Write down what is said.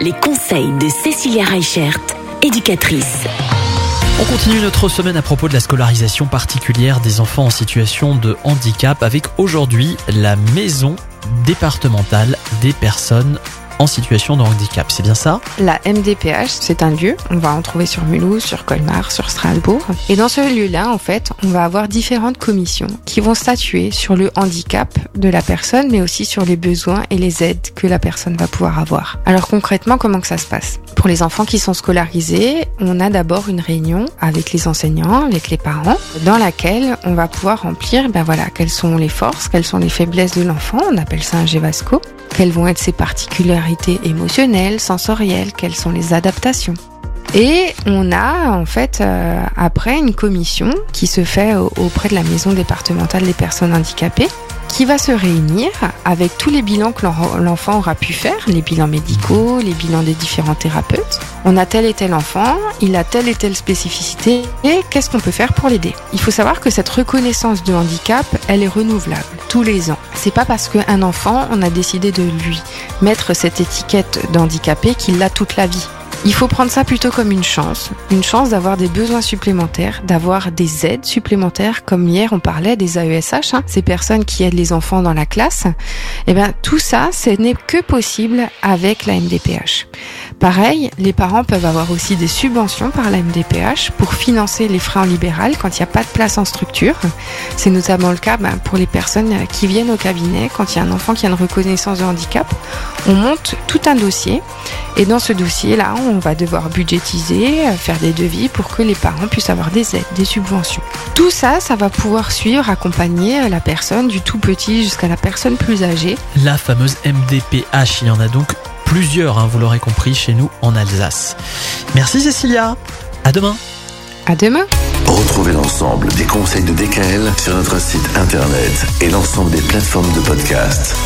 Les conseils de Cécilia Reichert, éducatrice. On continue notre semaine à propos de la scolarisation particulière des enfants en situation de handicap avec aujourd'hui la maison départementale des personnes en situation de handicap. C'est bien ça? La MDPH, c'est un lieu. On va en trouver sur Mulhouse, sur Colmar, sur Strasbourg. Et dans ce lieu-là, en fait, on va avoir différentes commissions qui vont statuer sur le handicap de la personne, mais aussi sur les besoins et les aides que la personne va pouvoir avoir. Alors concrètement, comment que ça se passe? Pour les enfants qui sont scolarisés, on a d'abord une réunion avec les enseignants, avec les parents, dans laquelle on va pouvoir remplir, ben voilà, quelles sont les forces, quelles sont les faiblesses de l'enfant. On appelle ça un GEVASCO quelles vont être ses particularités émotionnelles, sensorielles, quelles sont les adaptations. Et on a en fait euh, après une commission qui se fait auprès de la maison départementale des personnes handicapées qui va se réunir avec tous les bilans que l'enfant aura pu faire, les bilans médicaux, les bilans des différents thérapeutes. On a tel et tel enfant, il a telle et telle spécificité, et qu'est-ce qu'on peut faire pour l'aider? Il faut savoir que cette reconnaissance de handicap, elle est renouvelable tous les ans. C'est pas parce qu'un enfant, on a décidé de lui mettre cette étiquette d'handicapé qu'il l'a toute la vie. Il faut prendre ça plutôt comme une chance, une chance d'avoir des besoins supplémentaires, d'avoir des aides supplémentaires, comme hier on parlait des AESH, hein, ces personnes qui aident les enfants dans la classe. Eh bien, tout ça, ce n'est que possible avec la MDPH. Pareil, les parents peuvent avoir aussi des subventions par la MDPH pour financer les frais en libéral quand il n'y a pas de place en structure. C'est notamment le cas ben, pour les personnes qui viennent au cabinet quand il y a un enfant qui a une reconnaissance de handicap. On monte tout un dossier et dans ce dossier-là, on va devoir budgétiser, faire des devis pour que les parents puissent avoir des aides, des subventions. Tout ça, ça va pouvoir suivre, accompagner la personne du tout petit jusqu'à la personne plus âgée. La fameuse MDPH, il y en a donc plusieurs, hein, vous l'aurez compris, chez nous en Alsace. Merci Cécilia. À demain. À demain. Retrouvez l'ensemble des conseils de DKL sur notre site internet et l'ensemble des plateformes de podcast.